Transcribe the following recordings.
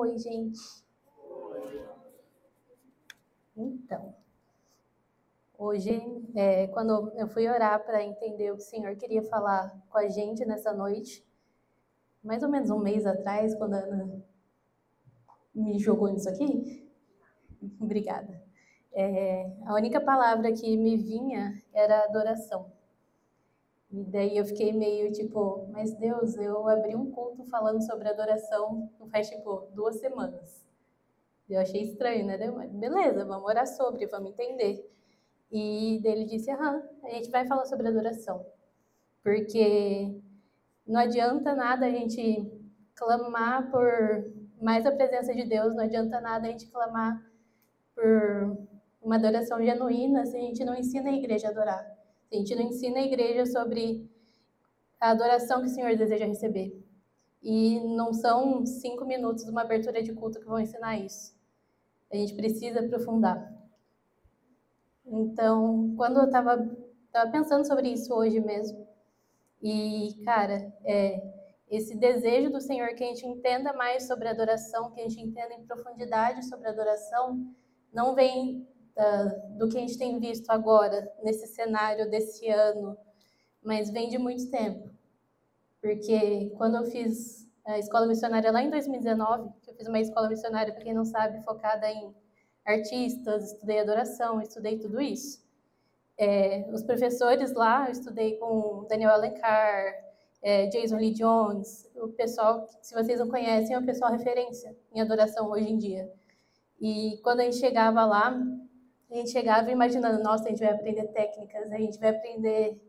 Oi, gente. Então, hoje, é, quando eu fui orar para entender o que o Senhor queria falar com a gente nessa noite, mais ou menos um mês atrás, quando a Ana me jogou nisso aqui, obrigada. É, a única palavra que me vinha era adoração. E daí eu fiquei meio tipo, mas Deus, eu abri um culto falando sobre adoração faz tipo duas semanas. Eu achei estranho, né? Beleza, vamos orar sobre, vamos entender. E daí ele disse, aham, a gente vai falar sobre adoração. Porque não adianta nada a gente clamar por mais a presença de Deus, não adianta nada a gente clamar por uma adoração genuína se a gente não ensina a igreja a adorar. A gente não ensina a igreja sobre a adoração que o Senhor deseja receber. E não são cinco minutos de uma abertura de culto que vão ensinar isso. A gente precisa aprofundar. Então, quando eu estava tava pensando sobre isso hoje mesmo, e, cara, é, esse desejo do Senhor que a gente entenda mais sobre a adoração, que a gente entenda em profundidade sobre a adoração, não vem do que a gente tem visto agora, nesse cenário desse ano, mas vem de muito tempo. Porque quando eu fiz a escola missionária lá em 2019, que eu fiz uma escola missionária, para quem não sabe, focada em artistas, estudei adoração, estudei tudo isso. É, os professores lá, eu estudei com Daniel Alencar, é, Jason Lee Jones, o pessoal, se vocês não conhecem, é o pessoal referência em adoração hoje em dia. E quando a gente chegava lá, a gente chegava imaginando, nossa, a gente vai aprender técnicas, a gente vai aprender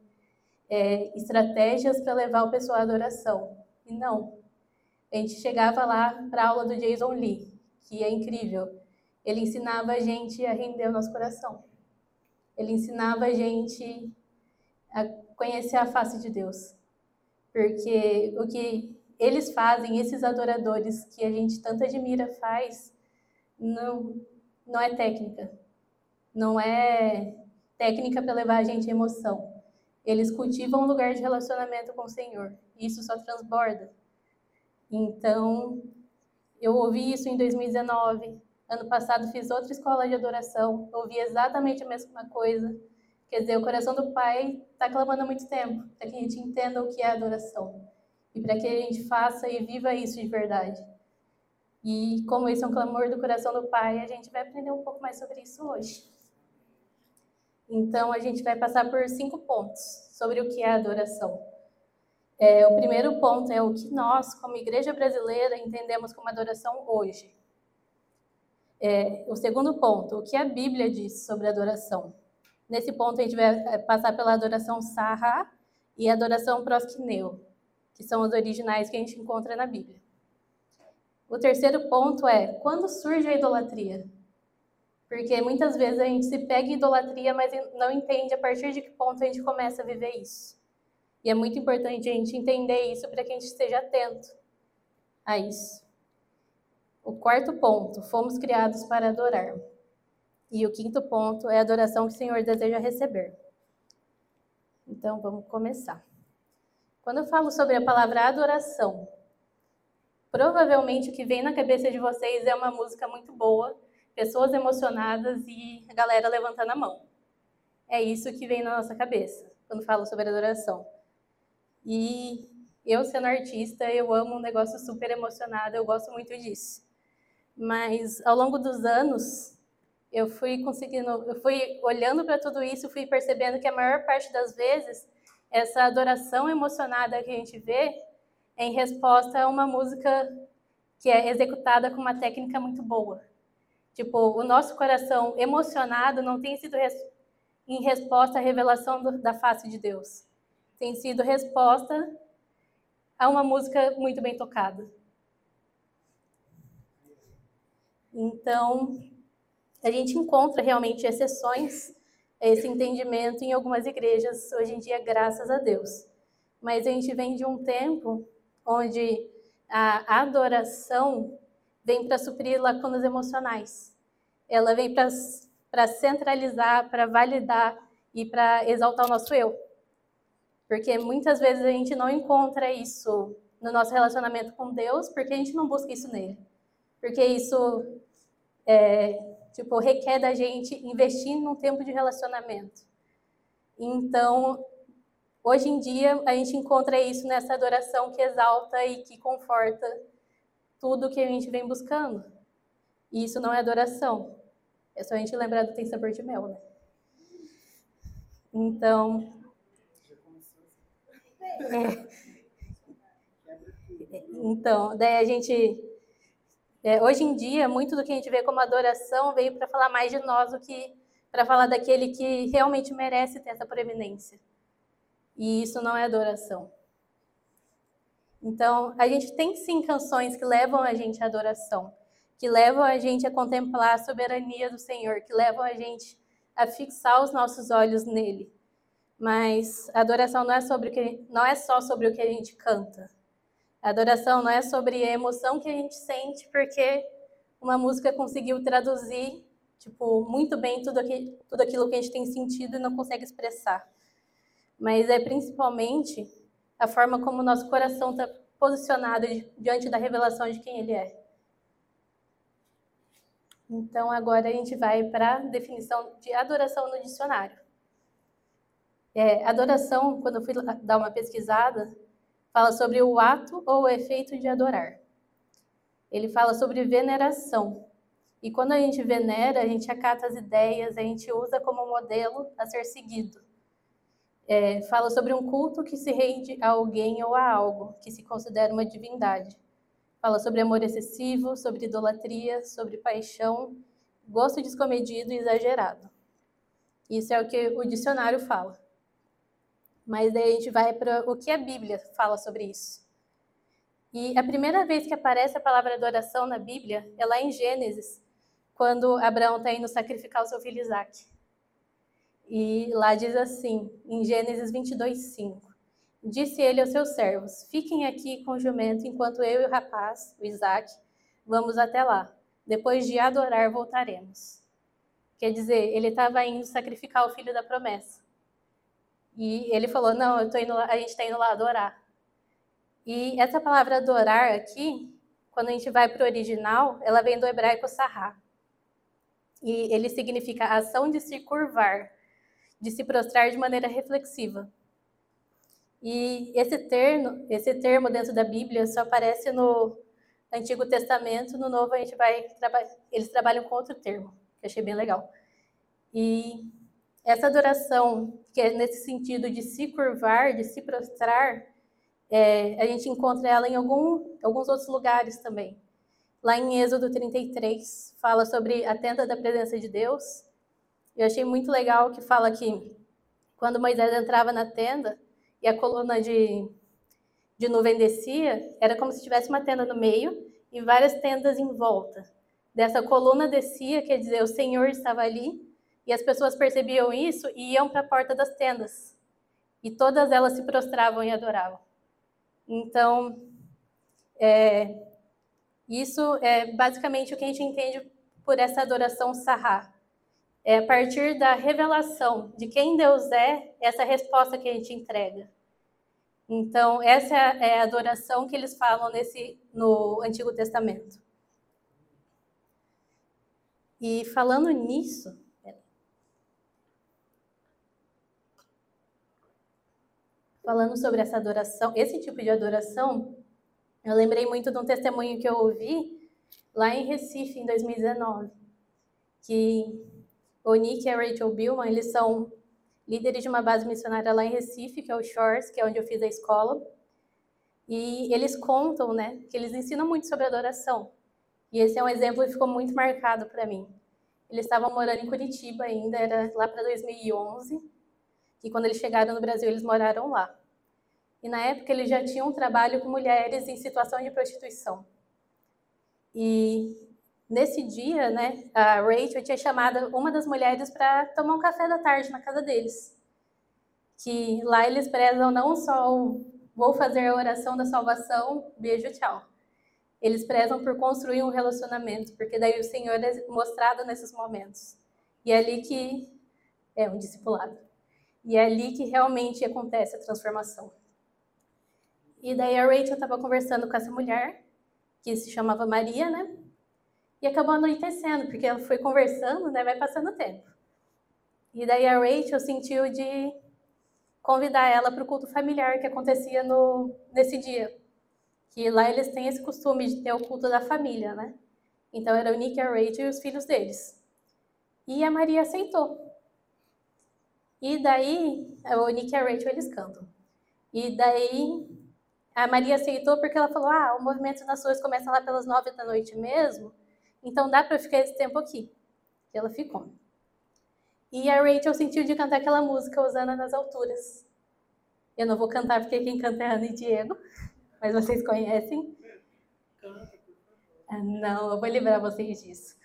é, estratégias para levar o pessoal à adoração. E não. A gente chegava lá para a aula do Jason Lee, que é incrível. Ele ensinava a gente a render o nosso coração. Ele ensinava a gente a conhecer a face de Deus. Porque o que eles fazem, esses adoradores que a gente tanto admira faz, não, não é técnica, não é técnica para levar a gente à emoção. Eles cultivam um lugar de relacionamento com o Senhor. E isso só transborda. Então, eu ouvi isso em 2019. Ano passado fiz outra escola de adoração. Ouvi exatamente a mesma coisa. Quer dizer, o coração do Pai está clamando há muito tempo para que a gente entenda o que é adoração e para que a gente faça e viva isso de verdade. E como esse é um clamor do coração do Pai, a gente vai aprender um pouco mais sobre isso hoje. Então, a gente vai passar por cinco pontos sobre o que é adoração. É, o primeiro ponto é o que nós, como igreja brasileira, entendemos como adoração hoje. É, o segundo ponto, o que a Bíblia diz sobre adoração. Nesse ponto, a gente vai é, passar pela adoração sarra e adoração proskineu, que são os originais que a gente encontra na Bíblia. O terceiro ponto é quando surge a idolatria. Porque muitas vezes a gente se pega em idolatria, mas não entende a partir de que ponto a gente começa a viver isso. E é muito importante a gente entender isso para que a gente esteja atento a isso. O quarto ponto, fomos criados para adorar. E o quinto ponto é a adoração que o Senhor deseja receber. Então vamos começar. Quando eu falo sobre a palavra adoração, provavelmente o que vem na cabeça de vocês é uma música muito boa pessoas emocionadas e a galera levantando a mão. É isso que vem na nossa cabeça quando falo sobre adoração. E eu, sendo artista, eu amo um negócio super emocionado, eu gosto muito disso. Mas ao longo dos anos, eu fui conseguindo, eu fui olhando para tudo isso, fui percebendo que a maior parte das vezes essa adoração emocionada que a gente vê é em resposta a uma música que é executada com uma técnica muito boa. Tipo, o nosso coração emocionado não tem sido res em resposta à revelação do, da face de Deus. Tem sido resposta a uma música muito bem tocada. Então, a gente encontra realmente exceções a esse entendimento em algumas igrejas hoje em dia, graças a Deus. Mas a gente vem de um tempo onde a adoração vem para suprir lacunas emocionais. Ela vem para centralizar, para validar e para exaltar o nosso eu. Porque muitas vezes a gente não encontra isso no nosso relacionamento com Deus, porque a gente não busca isso nele. porque isso é, tipo, requer da gente investir num tempo de relacionamento. Então, hoje em dia, a gente encontra isso nessa adoração que exalta e que conforta tudo que a gente vem buscando. E isso não é adoração. É só a gente lembrar do Tem Sabor de Mel, né? Então. É. Então, daí a gente. É, hoje em dia, muito do que a gente vê como adoração veio para falar mais de nós do que para falar daquele que realmente merece ter essa preeminência. E isso não é adoração. Então, a gente tem sim canções que levam a gente à adoração, que levam a gente a contemplar a soberania do Senhor, que levam a gente a fixar os nossos olhos nele. Mas a adoração não é sobre o que não é só sobre o que a gente canta. A adoração não é sobre a emoção que a gente sente porque uma música conseguiu traduzir tipo muito bem tudo, tudo aquilo que a gente tem sentido e não consegue expressar. Mas é principalmente a forma como o nosso coração está posicionado diante da revelação de quem ele é. Então, agora a gente vai para a definição de adoração no dicionário. É, adoração, quando eu fui dar uma pesquisada, fala sobre o ato ou o efeito de adorar. Ele fala sobre veneração. E quando a gente venera, a gente acata as ideias, a gente usa como modelo a ser seguido é, fala sobre um culto que se rende a alguém ou a algo, que se considera uma divindade. Fala sobre amor excessivo, sobre idolatria, sobre paixão, gosto descomedido e exagerado. Isso é o que o dicionário fala. Mas daí a gente vai para o que a Bíblia fala sobre isso. E a primeira vez que aparece a palavra adoração na Bíblia é lá em Gênesis, quando Abraão está indo sacrificar o seu filho Isaac. E lá diz assim, em Gênesis 22, 5. Disse ele aos seus servos: Fiquem aqui com o jumento enquanto eu e o rapaz, o Isaac, vamos até lá. Depois de adorar, voltaremos. Quer dizer, ele estava indo sacrificar o filho da promessa. E ele falou: Não, eu tô indo lá, a gente está indo lá adorar. E essa palavra adorar aqui, quando a gente vai para o original, ela vem do hebraico sarra. E ele significa ação de se curvar, de se prostrar de maneira reflexiva. E esse termo, esse termo dentro da Bíblia só aparece no Antigo Testamento, no Novo a gente vai eles trabalham com outro termo, que achei bem legal. E essa adoração, que é nesse sentido de se curvar, de se prostrar, é, a gente encontra ela em algum, alguns outros lugares também. Lá em Êxodo 33, fala sobre a tenda da presença de Deus, eu achei muito legal que fala que quando Moisés entrava na tenda e a coluna de, de nuvem descia, era como se tivesse uma tenda no meio e várias tendas em volta. Dessa coluna descia, quer dizer, o Senhor estava ali, e as pessoas percebiam isso e iam para a porta das tendas. E todas elas se prostravam e adoravam. Então, é, isso é basicamente o que a gente entende por essa adoração sarrá é a partir da revelação de quem Deus é, essa resposta que a gente entrega. Então, essa é a adoração que eles falam nesse, no Antigo Testamento. E falando nisso, falando sobre essa adoração, esse tipo de adoração, eu lembrei muito de um testemunho que eu ouvi lá em Recife, em 2019, que o Nick e a Rachel Billman, eles são líderes de uma base missionária lá em Recife, que é o Shores, que é onde eu fiz a escola. E eles contam, né, que eles ensinam muito sobre adoração. E esse é um exemplo que ficou muito marcado para mim. Eles estavam morando em Curitiba ainda, era lá para 2011, e quando eles chegaram no Brasil, eles moraram lá. E na época eles já tinham um trabalho com mulheres em situação de prostituição. E Nesse dia, né, a Rachel tinha chamado uma das mulheres para tomar um café da tarde na casa deles. Que lá eles prezam não só o vou fazer a oração da salvação, beijo, tchau. Eles prezam por construir um relacionamento, porque daí o Senhor é mostrado nesses momentos. E é ali que é um discipulado. E é ali que realmente acontece a transformação. E daí a Rachel estava conversando com essa mulher, que se chamava Maria, né? E acabou anoitecendo, porque ela foi conversando, né? Vai passando o tempo. E daí a Rachel sentiu de convidar ela para o culto familiar que acontecia no, nesse dia. Que lá eles têm esse costume de ter o culto da família, né? Então era o Nick, a Rachel e os filhos deles. E a Maria aceitou. E daí, o Nick e a Rachel eles cantam. E daí a Maria aceitou porque ela falou: ah, o movimento das suas começa lá pelas nove da noite mesmo, então dá para ficar esse tempo aqui. E ela ficou. E a Rachel sentiu de cantar aquela música, Osana nas Alturas. Eu não vou cantar porque quem canta é Ana e Diego, mas vocês conhecem. Ah, não, eu vou livrar vocês disso.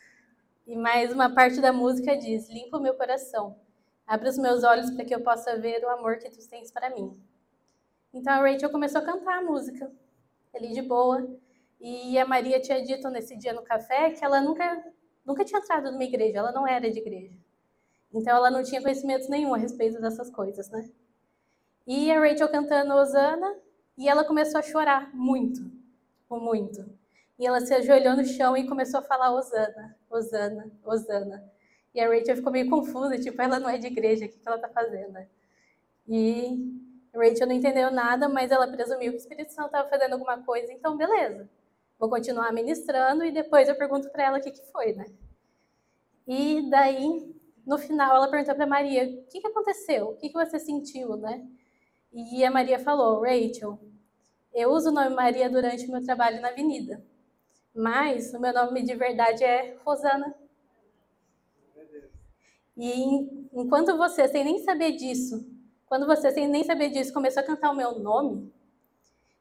E mais uma parte da música diz: Limpa o meu coração, abre os meus olhos para que eu possa ver o amor que tu tens para mim. Então a Rachel começou a cantar a música, ali de boa. E a Maria tinha dito nesse dia no café que ela nunca, nunca tinha entrado numa igreja, ela não era de igreja. Então ela não tinha conhecimento nenhum a respeito dessas coisas, né? E a Rachel cantando Osana, e ela começou a chorar muito, muito. E ela se ajoelhou no chão e começou a falar Osana, Osana, Osana. E a Rachel ficou meio confusa, tipo, ela não é de igreja, o que ela tá fazendo? E a Rachel não entendeu nada, mas ela presumiu que o Espírito Santo estava fazendo alguma coisa, então beleza. Vou continuar ministrando e depois eu pergunto para ela o que, que foi, né? E daí no final ela perguntou para Maria: o que, que aconteceu? O que, que você sentiu, né? E a Maria falou: Rachel, eu uso o nome Maria durante o meu trabalho na avenida, mas o meu nome de verdade é Rosana. E enquanto você, sem nem saber disso, quando você, sem nem saber disso, começou a cantar o meu nome,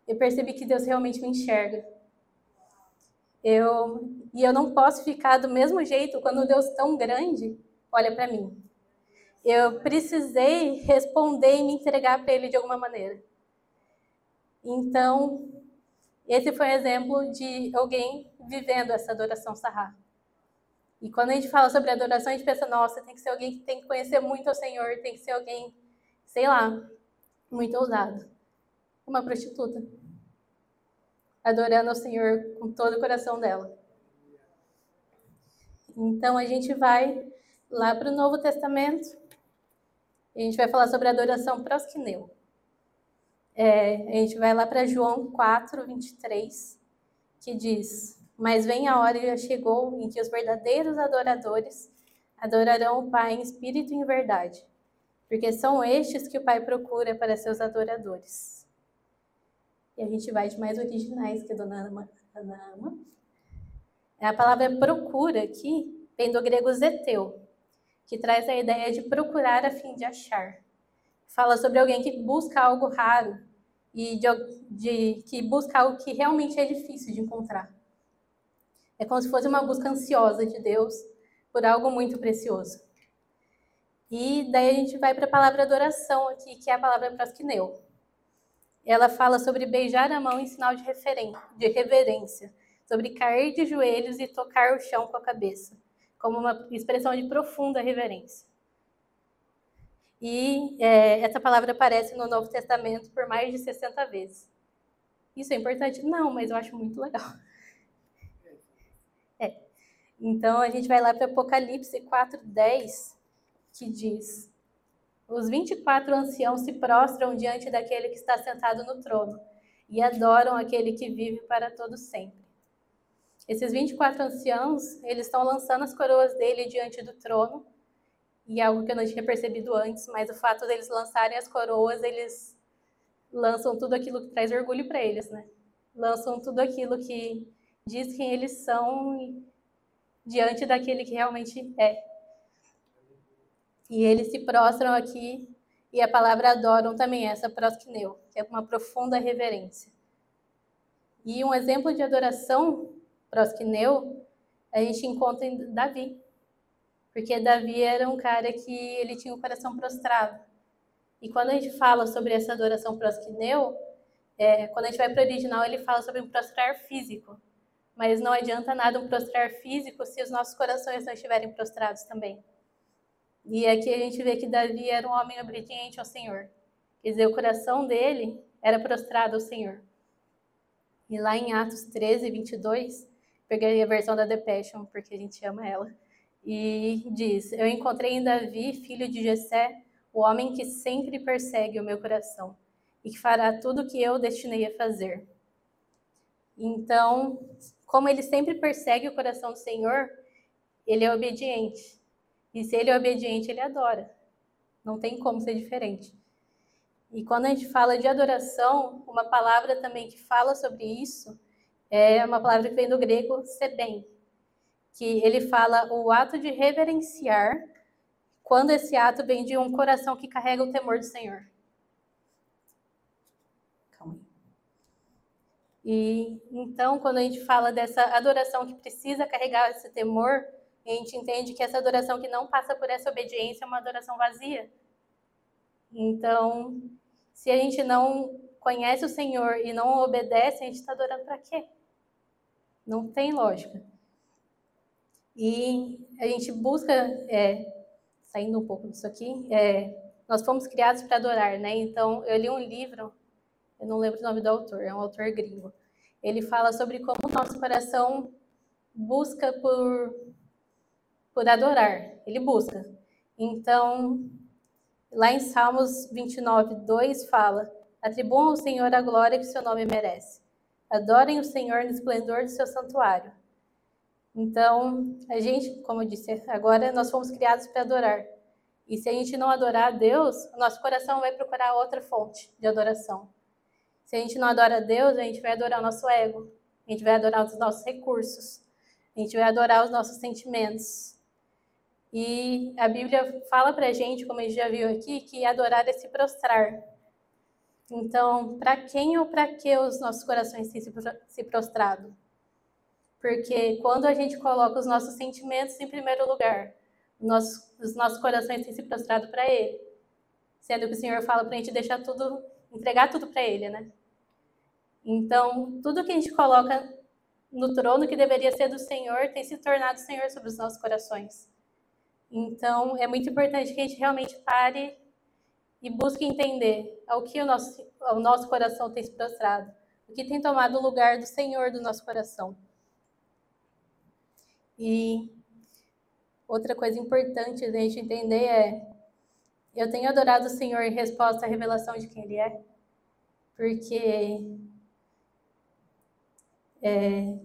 eu percebi que Deus realmente me enxerga. Eu, e eu não posso ficar do mesmo jeito quando Deus tão grande olha para mim. Eu precisei responder e me entregar para ele de alguma maneira. Então, esse foi um exemplo de alguém vivendo essa adoração sarrá. E quando a gente fala sobre adoração, a gente pensa, nossa, tem que ser alguém que tem que conhecer muito o Senhor, tem que ser alguém, sei lá, muito ousado. Uma prostituta. Adorando ao Senhor com todo o coração dela. Então a gente vai lá para o Novo Testamento, a gente vai falar sobre a adoração prosquineu. É, a gente vai lá para João 4, 23, que diz: Mas vem a hora e já chegou em que os verdadeiros adoradores adorarão o Pai em espírito e em verdade, porque são estes que o Pai procura para seus adoradores. E a gente vai de mais originais que a dona Ana ama. A palavra procura aqui vem do grego zeteu, que traz a ideia de procurar a fim de achar. Fala sobre alguém que busca algo raro e de, de, que busca algo que realmente é difícil de encontrar. É como se fosse uma busca ansiosa de Deus por algo muito precioso. E daí a gente vai para a palavra adoração aqui, que é a palavra prosquineu. Ela fala sobre beijar a mão em sinal de, de reverência, sobre cair de joelhos e tocar o chão com a cabeça como uma expressão de profunda reverência. E é, essa palavra aparece no Novo Testamento por mais de 60 vezes. Isso é importante? Não, mas eu acho muito legal. É. Então a gente vai lá para Apocalipse 4:10, que diz: Os 24 anciãos se prostram diante daquele que está sentado no trono e adoram aquele que vive para todo sempre. Esses 24 anciãos, eles estão lançando as coroas dele diante do trono, e algo que eu não tinha percebido antes, mas o fato deles lançarem as coroas, eles lançam tudo aquilo que traz orgulho para eles, né? Lançam tudo aquilo que diz quem eles são diante daquele que realmente é. E eles se prostram aqui, e a palavra adoram também essa prosquineu, que é uma profunda reverência. E um exemplo de adoração prosquineu, a gente encontra em Davi. Porque Davi era um cara que ele tinha o coração prostrado. E quando a gente fala sobre essa adoração prosquineu, é, quando a gente vai para o original, ele fala sobre um prostrar físico. Mas não adianta nada um prostrar físico se os nossos corações não estiverem prostrados também. E aqui a gente vê que Davi era um homem obediente ao Senhor. Quer dizer, o coração dele era prostrado ao Senhor. E lá em Atos 13, 22, peguei a versão da Passion, porque a gente ama ela. E diz: Eu encontrei em Davi, filho de Jessé, o homem que sempre persegue o meu coração e que fará tudo o que eu destinei a fazer. Então, como ele sempre persegue o coração do Senhor, ele é obediente. E se ele é obediente, ele adora. Não tem como ser diferente. E quando a gente fala de adoração, uma palavra também que fala sobre isso é uma palavra que vem do grego seben, que ele fala o ato de reverenciar quando esse ato vem de um coração que carrega o temor do Senhor. Calma. E então, quando a gente fala dessa adoração que precisa carregar esse temor, a gente entende que essa adoração que não passa por essa obediência é uma adoração vazia. Então, se a gente não conhece o Senhor e não obedece, a gente está adorando para quê? Não tem lógica. E a gente busca, é, saindo um pouco disso aqui, é, nós fomos criados para adorar, né? Então, eu li um livro, eu não lembro o nome do autor, é um autor gringo. Ele fala sobre como o nosso coração busca por, por adorar. Ele busca. Então, Lá em Salmos 29, 2 fala: Atribuam ao Senhor a glória que seu nome merece. Adorem o Senhor no esplendor do seu santuário. Então, a gente, como eu disse, agora nós fomos criados para adorar. E se a gente não adorar a Deus, o nosso coração vai procurar outra fonte de adoração. Se a gente não adora a Deus, a gente vai adorar o nosso ego, a gente vai adorar os nossos recursos, a gente vai adorar os nossos sentimentos, e a Bíblia fala para gente, como a gente já viu aqui, que adorar é se prostrar. Então, para quem ou para que os nossos corações têm se prostrado? Porque quando a gente coloca os nossos sentimentos em primeiro lugar, os nossos corações têm se prostrado para Ele. Sendo que o Senhor fala para a gente deixar tudo, entregar tudo para Ele, né? Então, tudo que a gente coloca no trono que deveria ser do Senhor tem se tornado Senhor sobre os nossos corações. Então, é muito importante que a gente realmente pare e busque entender ao que o nosso, o nosso coração tem se prostrado, o que tem tomado o lugar do Senhor do nosso coração. E outra coisa importante da gente entender é: eu tenho adorado o Senhor em resposta à revelação de quem Ele é, porque é,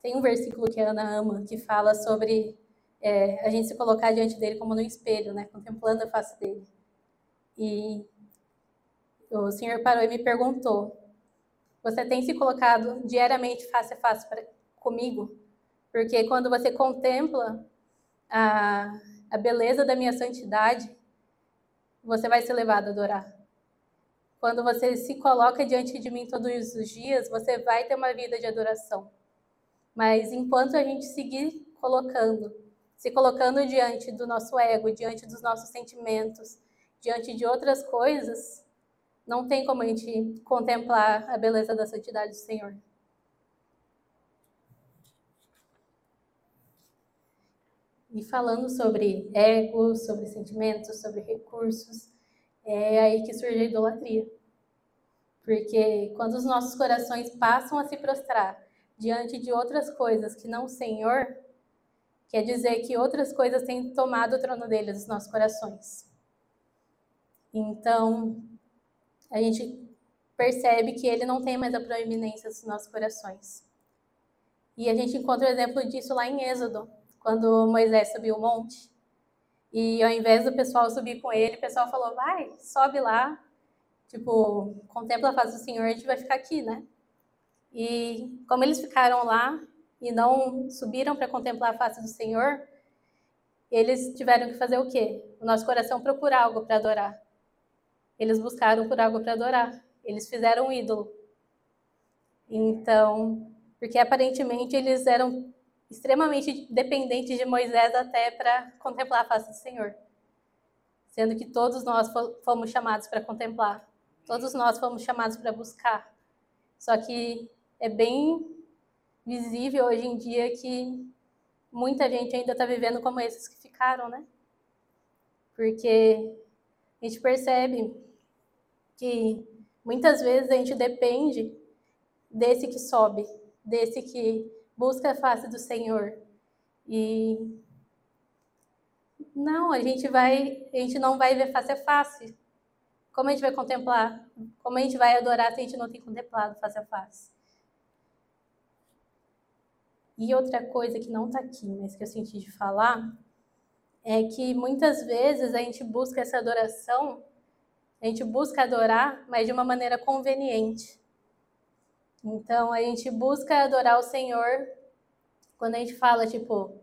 tem um versículo que a Ana ama que fala sobre é, a gente se colocar diante dele como no espelho, né, contemplando a face dele. E o Senhor parou e me perguntou: Você tem se colocado diariamente face a face pra, comigo? Porque quando você contempla a, a beleza da minha santidade, você vai ser levado a adorar. Quando você se coloca diante de mim todos os dias, você vai ter uma vida de adoração. Mas enquanto a gente seguir colocando se colocando diante do nosso ego, diante dos nossos sentimentos, diante de outras coisas, não tem como a gente contemplar a beleza da santidade do Senhor. E falando sobre ego, sobre sentimentos, sobre recursos, é aí que surge a idolatria. Porque quando os nossos corações passam a se prostrar diante de outras coisas que não o Senhor, Quer dizer que outras coisas têm tomado o trono dele nos nossos corações. Então, a gente percebe que ele não tem mais a proeminência dos nossos corações. E a gente encontra o exemplo disso lá em Êxodo, quando Moisés subiu o monte. E ao invés do pessoal subir com ele, o pessoal falou: vai, sobe lá, tipo, contempla a face do Senhor, a gente vai ficar aqui, né? E como eles ficaram lá, e não subiram para contemplar a face do Senhor, eles tiveram que fazer o quê? O nosso coração procurar algo para adorar. Eles buscaram por algo para adorar. Eles fizeram um ídolo. Então, porque aparentemente eles eram extremamente dependentes de Moisés até para contemplar a face do Senhor. Sendo que todos nós fomos chamados para contemplar. Todos nós fomos chamados para buscar. Só que é bem visível hoje em dia que muita gente ainda está vivendo como esses que ficaram, né? Porque a gente percebe que muitas vezes a gente depende desse que sobe, desse que busca a face do Senhor. E não, a gente vai, a gente não vai ver face a face. Como a gente vai contemplar? Como a gente vai adorar se a gente não tem contemplado face a face? E outra coisa que não está aqui, mas que eu senti de falar, é que muitas vezes a gente busca essa adoração, a gente busca adorar, mas de uma maneira conveniente. Então a gente busca adorar o Senhor quando a gente fala, tipo,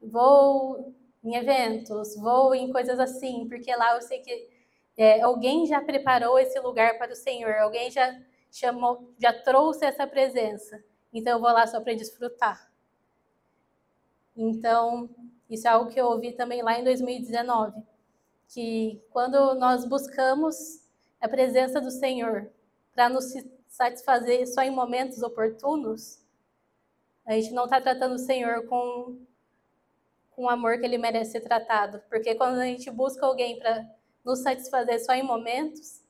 vou em eventos, vou em coisas assim, porque lá eu sei que é, alguém já preparou esse lugar para o Senhor, alguém já chamou, já trouxe essa presença. Então eu vou lá só para desfrutar. Então, isso é algo que eu ouvi também lá em 2019, que quando nós buscamos a presença do Senhor para nos satisfazer só em momentos oportunos, a gente não está tratando o Senhor com, com o amor que ele merece ser tratado. Porque quando a gente busca alguém para nos satisfazer só em momentos,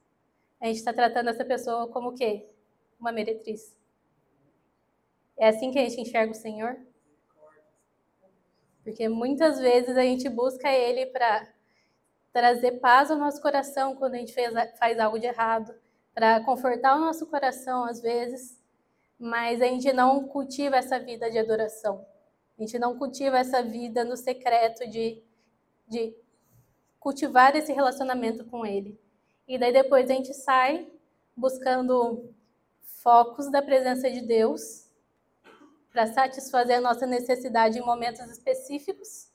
a gente está tratando essa pessoa como o quê? Uma meretriz. É assim que a gente enxerga o Senhor? Porque muitas vezes a gente busca Ele para trazer paz ao nosso coração quando a gente fez, faz algo de errado, para confortar o nosso coração às vezes, mas a gente não cultiva essa vida de adoração. A gente não cultiva essa vida no secreto de, de cultivar esse relacionamento com Ele. E daí depois a gente sai buscando focos da presença de Deus para satisfazer a nossa necessidade em momentos específicos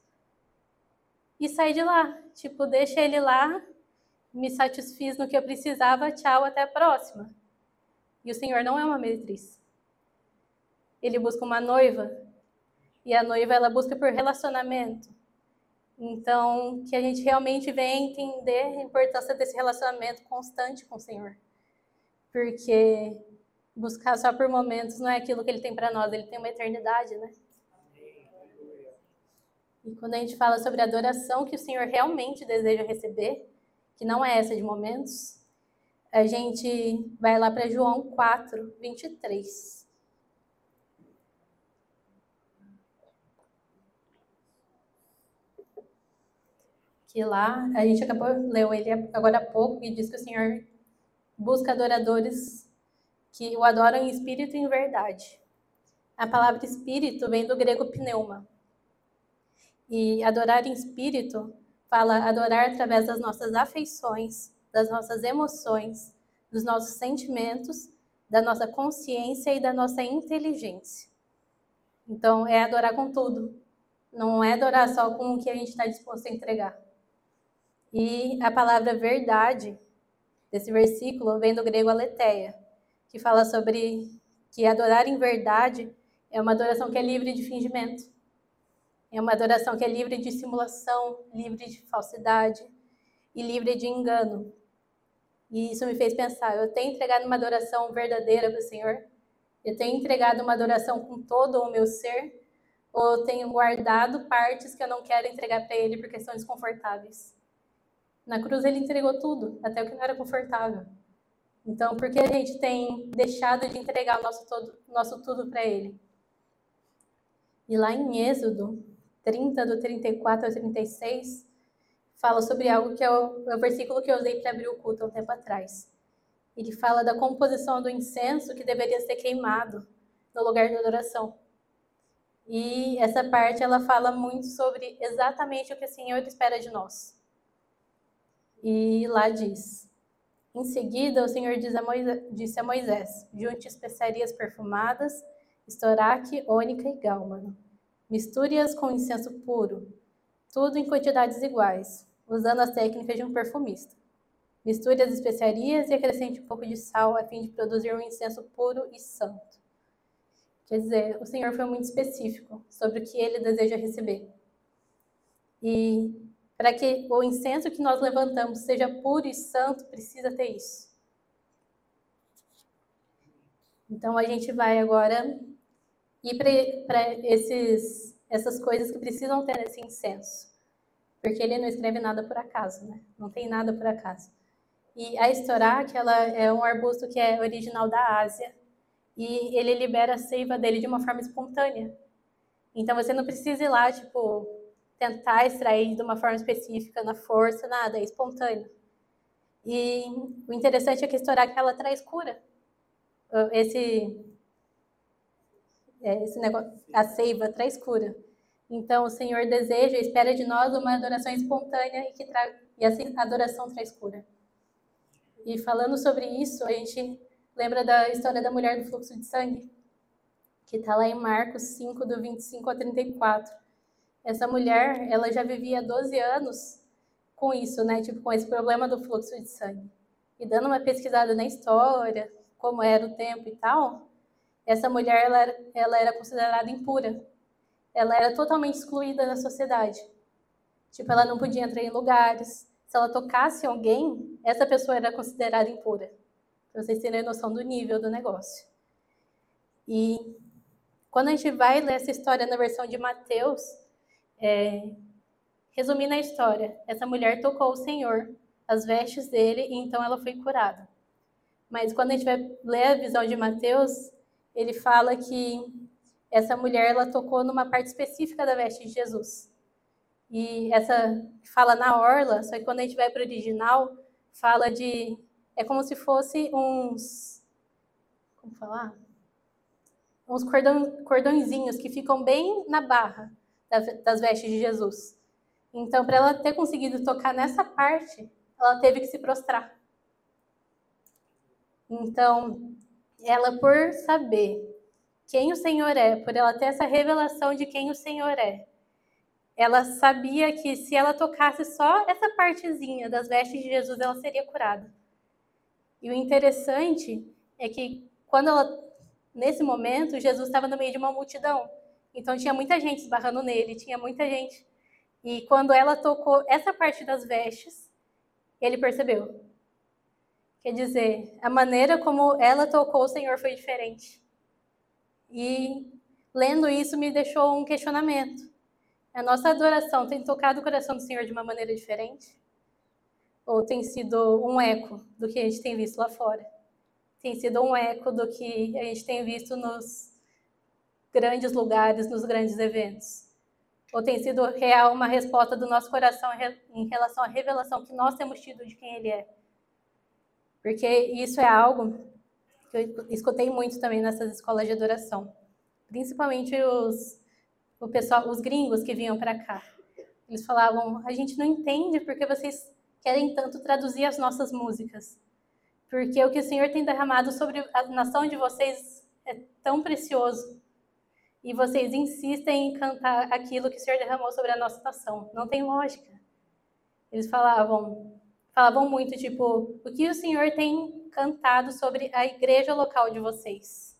e sair de lá. Tipo, deixa ele lá, me satisfiz no que eu precisava, tchau, até a próxima. E o Senhor não é uma meretriz. Ele busca uma noiva e a noiva ela busca por relacionamento. Então, que a gente realmente venha entender a importância desse relacionamento constante com o Senhor. Porque buscar só por momentos não é aquilo que ele tem para nós, ele tem uma eternidade, né? E quando a gente fala sobre a adoração que o Senhor realmente deseja receber, que não é essa de momentos, a gente vai lá para João 4, 23. que lá a gente acabou leu ele agora há pouco e diz que o Senhor busca adoradores que o adoram em espírito e em verdade. A palavra espírito vem do grego pneuma. E adorar em espírito fala adorar através das nossas afeições, das nossas emoções, dos nossos sentimentos, da nossa consciência e da nossa inteligência. Então, é adorar com tudo. Não é adorar só com o que a gente está disposto a entregar. E a palavra verdade desse versículo vem do grego aletheia, que fala sobre que adorar em verdade é uma adoração que é livre de fingimento. É uma adoração que é livre de simulação, livre de falsidade e livre de engano. E isso me fez pensar: eu tenho entregado uma adoração verdadeira para o Senhor? Eu tenho entregado uma adoração com todo o meu ser? Ou eu tenho guardado partes que eu não quero entregar para Ele porque são desconfortáveis? Na cruz ele entregou tudo, até o que não era confortável. Então, por que a gente tem deixado de entregar o nosso, todo, nosso tudo para ele? E lá em Êxodo 30, do 34 ao 36, fala sobre algo que é o, é o versículo que eu usei para abrir o culto há um tempo atrás. Ele fala da composição do incenso que deveria ser queimado no lugar de adoração. E essa parte ela fala muito sobre exatamente o que o Senhor espera de nós. E lá diz: Em seguida, o Senhor disse a Moisés: Junte especiarias perfumadas, estoraque, ônica e gálmano. Misture-as com incenso puro, tudo em quantidades iguais, usando as técnicas de um perfumista. Misture as especiarias e acrescente um pouco de sal a fim de produzir um incenso puro e santo. Quer dizer, o Senhor foi muito específico sobre o que ele deseja receber. E para que o incenso que nós levantamos seja puro e santo, precisa ter isso. Então a gente vai agora ir para essas coisas que precisam ter esse incenso. Porque ele não escreve nada por acaso, né? Não tem nada por acaso. E a estorac, ela é um arbusto que é original da Ásia e ele libera a seiva dele de uma forma espontânea. Então você não precisa ir lá, tipo, tentar extrair de uma forma específica, na força, nada, é espontâneo. E o interessante é que estourar que ela traz cura. Esse, é, esse negócio, a seiva traz cura. Então o Senhor deseja, espera de nós uma adoração espontânea e que tra... e essa adoração traz cura. E falando sobre isso, a gente lembra da história da mulher do fluxo de sangue que está lá em Marcos 5, do 25 a 34. Essa mulher, ela já vivia 12 anos com isso, né? Tipo, com esse problema do fluxo de sangue. E dando uma pesquisada na história, como era o tempo e tal, essa mulher, ela era, ela era considerada impura. Ela era totalmente excluída da sociedade. Tipo, ela não podia entrar em lugares. Se ela tocasse alguém, essa pessoa era considerada impura. Para vocês terem noção do nível do negócio. E quando a gente vai ler essa história na versão de Mateus, é, resumindo a história, essa mulher tocou o Senhor, as vestes dele, e então ela foi curada. Mas quando a gente vai ler a visão de Mateus, ele fala que essa mulher ela tocou numa parte específica da veste de Jesus. E essa fala na orla, só que quando a gente vai para o original, fala de. É como se fosse uns. Como falar? uns cordão, cordõezinhos que ficam bem na barra das vestes de Jesus. Então, para ela ter conseguido tocar nessa parte, ela teve que se prostrar. Então, ela, por saber quem o Senhor é, por ela ter essa revelação de quem o Senhor é, ela sabia que se ela tocasse só essa partezinha das vestes de Jesus, ela seria curada. E o interessante é que quando ela nesse momento, Jesus estava no meio de uma multidão. Então tinha muita gente esbarrando nele, tinha muita gente. E quando ela tocou essa parte das vestes, ele percebeu. Quer dizer, a maneira como ela tocou o Senhor foi diferente. E lendo isso me deixou um questionamento. A nossa adoração tem tocado o coração do Senhor de uma maneira diferente? Ou tem sido um eco do que a gente tem visto lá fora? tem sido um eco do que a gente tem visto nos grandes lugares, nos grandes eventos. Ou tem sido real uma resposta do nosso coração em relação à revelação que nós temos tido de quem Ele é. Porque isso é algo que eu escutei muito também nessas escolas de adoração. Principalmente os, o pessoal, os gringos que vinham para cá. Eles falavam: a gente não entende porque vocês querem tanto traduzir as nossas músicas porque o que o Senhor tem derramado sobre a nação de vocês é tão precioso. E vocês insistem em cantar aquilo que o Senhor derramou sobre a nossa nação. Não tem lógica. Eles falavam, falavam muito, tipo, o que o Senhor tem cantado sobre a igreja local de vocês?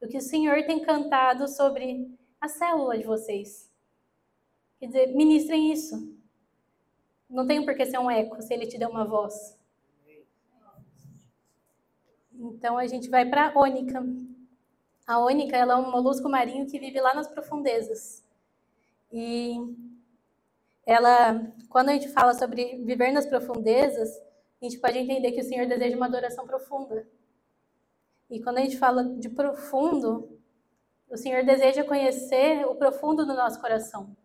O que o Senhor tem cantado sobre a célula de vocês? Quer dizer, ministrem isso. Não tem por que ser um eco se ele te deu uma voz. Então a gente vai para ônica. A ônica ela é um molusco marinho que vive lá nas profundezas. E ela, quando a gente fala sobre viver nas profundezas, a gente pode entender que o Senhor deseja uma adoração profunda. E quando a gente fala de profundo, o Senhor deseja conhecer o profundo do nosso coração.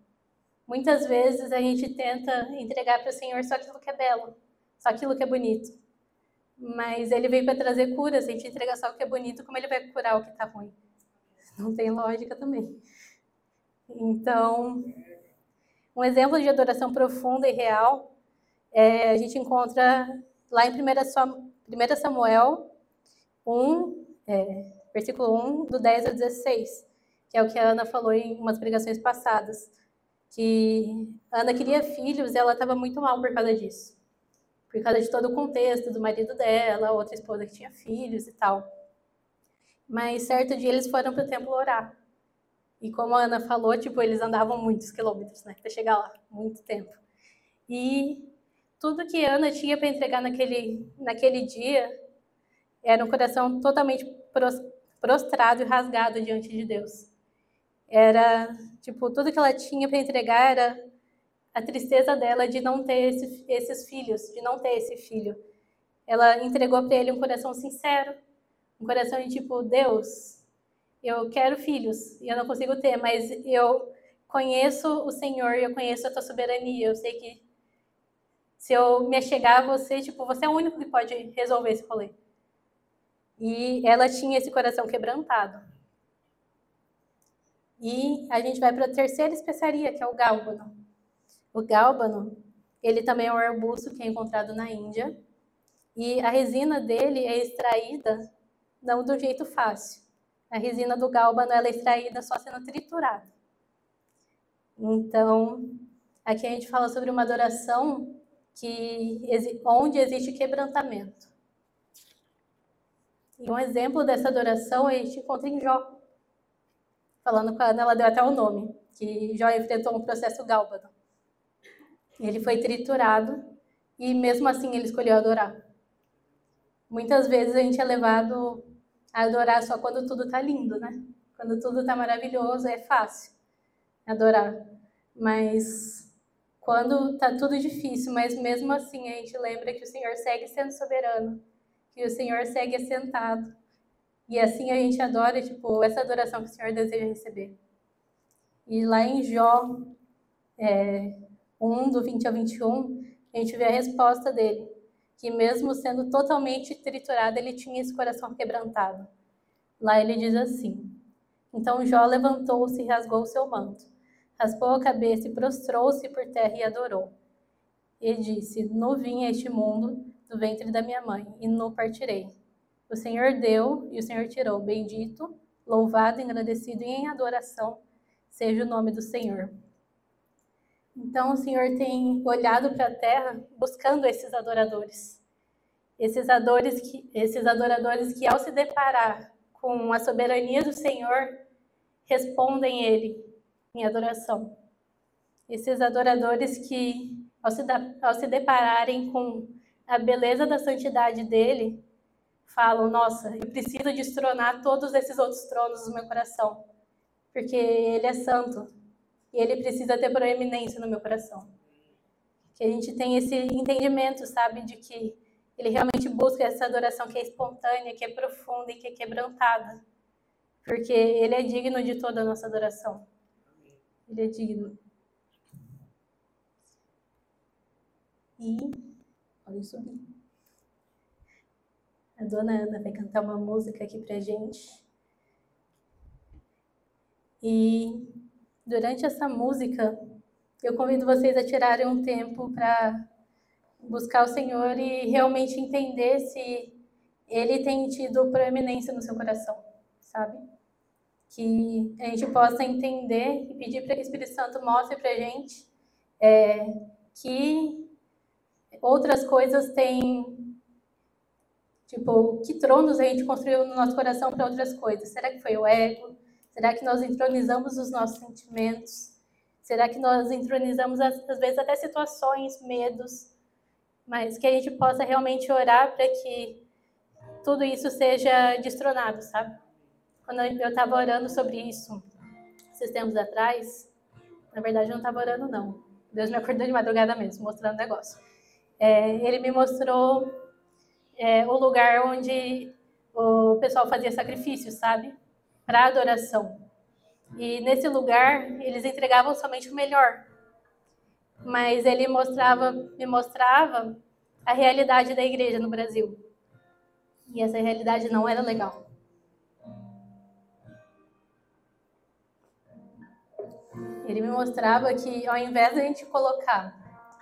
Muitas vezes a gente tenta entregar para o Senhor só aquilo que é belo, só aquilo que é bonito. Mas ele veio para trazer cura. Se a gente entregar só o que é bonito, como ele vai curar o que está ruim? Não tem lógica também. Então, um exemplo de adoração profunda e real é, a gente encontra lá em 1 Samuel 1, é, versículo 1, do 10 ao 16, que é o que a Ana falou em umas pregações passadas, que Ana queria filhos e ela estava muito mal por causa disso por causa de todo o contexto do marido dela, outra esposa que tinha filhos e tal. Mas certo dia eles foram para o templo orar. E como a Ana falou, tipo, eles andavam muitos quilômetros, né, para chegar lá, muito tempo. E tudo que Ana tinha para entregar naquele, naquele dia era um coração totalmente prostrado e rasgado diante de Deus. Era, tipo, tudo que ela tinha para entregar era a tristeza dela de não ter esse, esses filhos, de não ter esse filho. Ela entregou para ele um coração sincero, Um coração de tipo, Deus, eu quero filhos e eu não consigo ter, mas eu conheço o Senhor, eu conheço a tua soberania, eu sei que se eu me achegar a você, tipo, você é o único que pode resolver esse rolê. E ela tinha esse coração quebrantado. E a gente vai para a terceira especiaria, que é o gálbano. O gálbano, ele também é um arbusto que é encontrado na Índia. E a resina dele é extraída não do jeito fácil. A resina do gálbano é extraída só sendo triturada. Então, aqui a gente fala sobre uma adoração que onde existe quebrantamento. E um exemplo dessa adoração a gente encontra em Jó. Falando com a Ana, ela deu até o nome, que Jó enfrentou um processo gálbano. Ele foi triturado e mesmo assim ele escolheu adorar. Muitas vezes a gente é levado a adorar só quando tudo está lindo, né? Quando tudo está maravilhoso, é fácil adorar. Mas quando está tudo difícil, mas mesmo assim a gente lembra que o Senhor segue sendo soberano que o Senhor segue assentado. E assim a gente adora, tipo, essa adoração que o Senhor deseja receber. E lá em Jó é, 1, do 20 ao 21, a gente vê a resposta dele, que mesmo sendo totalmente triturado, ele tinha esse coração quebrantado. Lá ele diz assim: Então Jó levantou-se e rasgou seu manto, raspou a cabeça e prostrou-se por terra e adorou. E disse: No vim a este mundo do ventre da minha mãe, e não partirei. O Senhor deu e o Senhor tirou. Bendito, louvado, agradecido e em adoração seja o nome do Senhor. Então o Senhor tem olhado para a terra buscando esses adoradores. Esses, adores que, esses adoradores que, ao se deparar com a soberania do Senhor, respondem Ele em adoração. Esses adoradores que, ao se, ao se depararem com a beleza da santidade dele, falam: Nossa, eu preciso destronar todos esses outros tronos do meu coração, porque ele é santo e ele precisa ter proeminência no meu coração. Que a gente tem esse entendimento, sabe, de que ele realmente busca essa adoração que é espontânea, que é profunda e que é quebrantada, porque ele é digno de toda a nossa adoração. Ele é digno. E Podem subir. A dona Ana vai cantar uma música aqui pra gente. E durante essa música, eu convido vocês a tirarem um tempo para buscar o Senhor e realmente entender se Ele tem tido proeminência no seu coração, sabe? Que a gente possa entender e pedir para que o Espírito Santo mostre para a gente é, que outras coisas têm. Tipo, que tronos a gente construiu no nosso coração para outras coisas? Será que foi o ego? Será que nós entronizamos os nossos sentimentos? Será que nós entronizamos, às vezes, até situações, medos? Mas que a gente possa realmente orar para que tudo isso seja destronado, sabe? Quando eu estava orando sobre isso, esses tempos atrás, na verdade eu não estava orando, não. Deus me acordou de madrugada mesmo, mostrando o negócio é, ele me mostrou é, o lugar onde o pessoal fazia sacrifícios, sabe? Para adoração. E nesse lugar eles entregavam somente o melhor. Mas ele mostrava, me mostrava a realidade da igreja no Brasil. E essa realidade não era legal. Ele me mostrava que ao invés de a gente colocar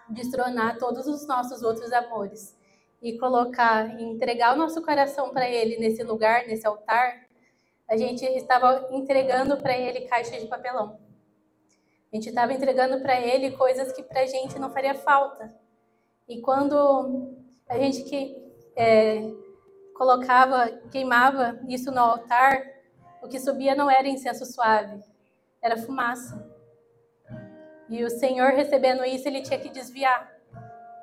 destronar todos os nossos outros amores e colocar, entregar o nosso coração para Ele nesse lugar, nesse altar, a gente estava entregando para Ele caixas de papelão. A gente estava entregando para Ele coisas que para a gente não faria falta. E quando a gente que é, colocava, queimava isso no altar, o que subia não era incenso suave, era fumaça. E o Senhor recebendo isso, ele tinha que desviar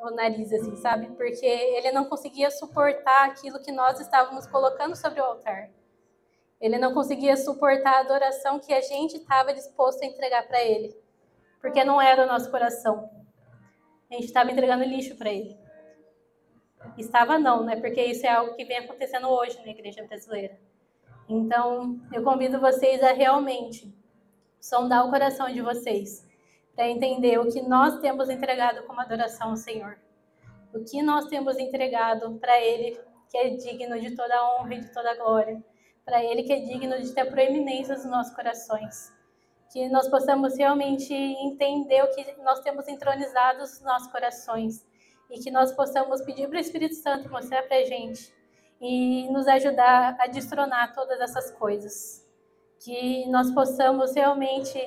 o nariz, assim, sabe? Porque ele não conseguia suportar aquilo que nós estávamos colocando sobre o altar. Ele não conseguia suportar a adoração que a gente estava disposto a entregar para ele. Porque não era o nosso coração. A gente estava entregando lixo para ele. Estava não, né? Porque isso é algo que vem acontecendo hoje na igreja brasileira. Então, eu convido vocês a realmente sondar o coração de vocês para entender o que nós temos entregado como adoração ao Senhor. O que nós temos entregado para Ele, que é digno de toda honra e de toda glória. Para Ele, que é digno de ter proeminência nos nossos corações. Que nós possamos realmente entender o que nós temos entronizado nos nossos corações. E que nós possamos pedir para o Espírito Santo mostrar para a gente e nos ajudar a destronar todas essas coisas. Que nós possamos realmente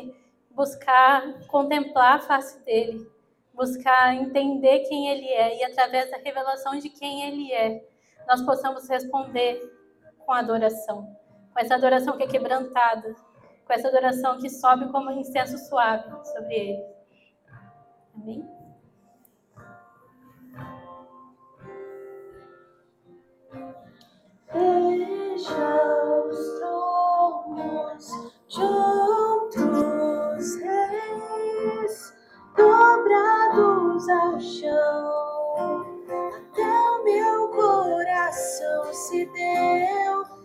buscar contemplar a face dele, buscar entender quem ele é e através da revelação de quem ele é, nós possamos responder com adoração, com essa adoração que é quebrantada, com essa adoração que sobe como um incenso suave sobre ele. Amém? Deixa os tronos de outros reis dobrados ao chão. Se deu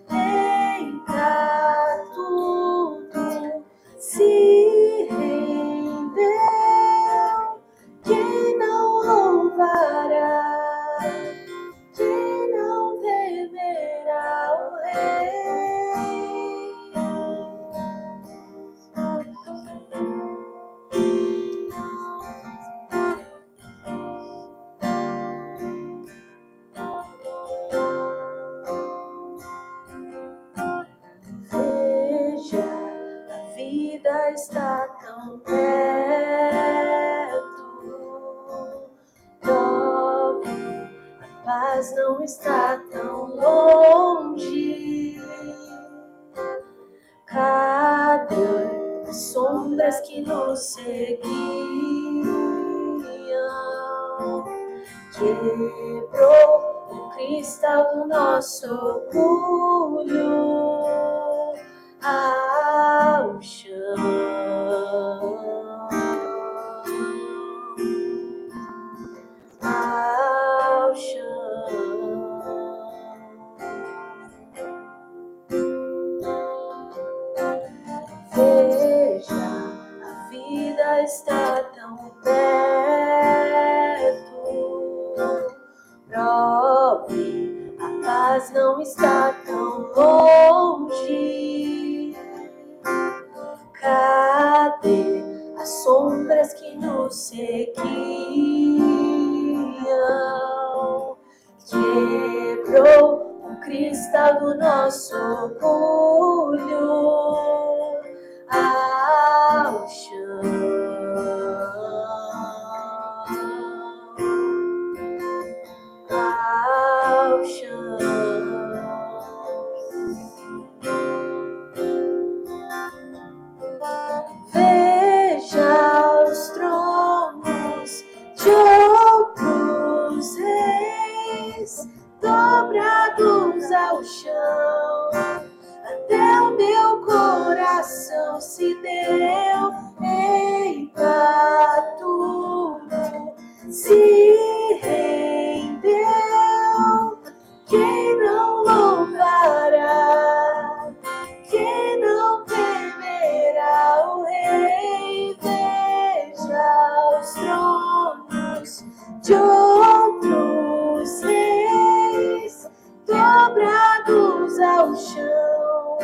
ao chão.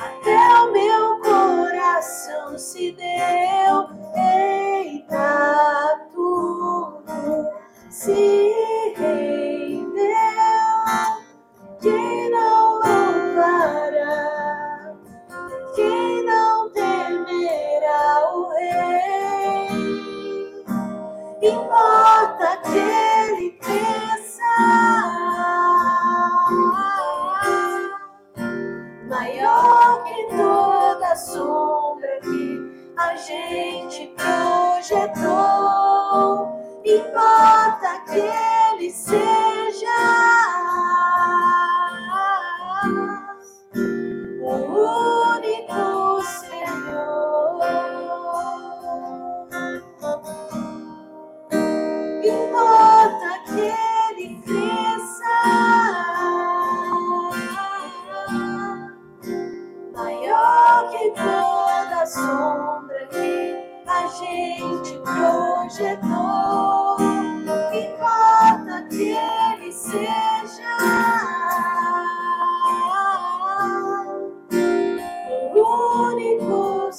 Até o meu coração se deu o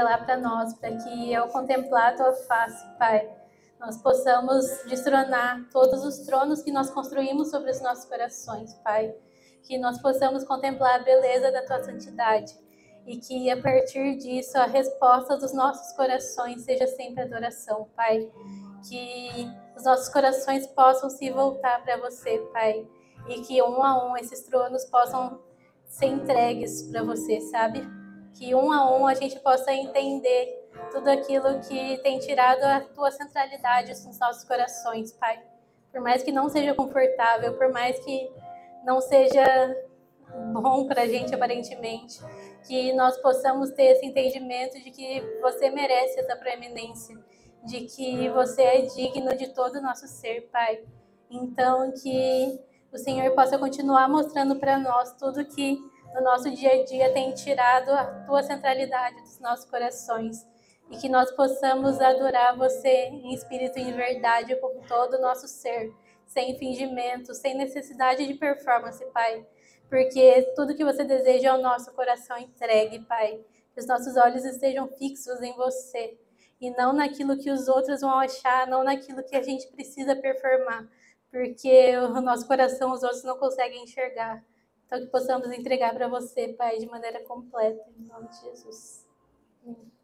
revelar para nós, para que ao contemplar a tua face, Pai, nós possamos destronar todos os tronos que nós construímos sobre os nossos corações, Pai. Que nós possamos contemplar a beleza da tua santidade e que a partir disso a resposta dos nossos corações seja sempre adoração, Pai. Que os nossos corações possam se voltar para você, Pai, e que um a um esses tronos possam ser entregues para você, sabe? Que um a um a gente possa entender tudo aquilo que tem tirado a tua centralidade nos nossos corações, Pai. Por mais que não seja confortável, por mais que não seja bom para a gente aparentemente, que nós possamos ter esse entendimento de que você merece essa preeminência, de que você é digno de todo o nosso ser, Pai. Então, que o Senhor possa continuar mostrando para nós tudo que no nosso dia a dia tem tirado a tua centralidade dos nossos corações e que nós possamos adorar você em espírito e em verdade com todo o nosso ser, sem fingimento, sem necessidade de performance, Pai. Porque tudo que você deseja é o nosso coração entregue, Pai. Que os nossos olhos estejam fixos em você e não naquilo que os outros vão achar, não naquilo que a gente precisa performar, porque o nosso coração os outros não conseguem enxergar. Então que possamos entregar para você, Pai, de maneira completa, em nome de Jesus. Amém.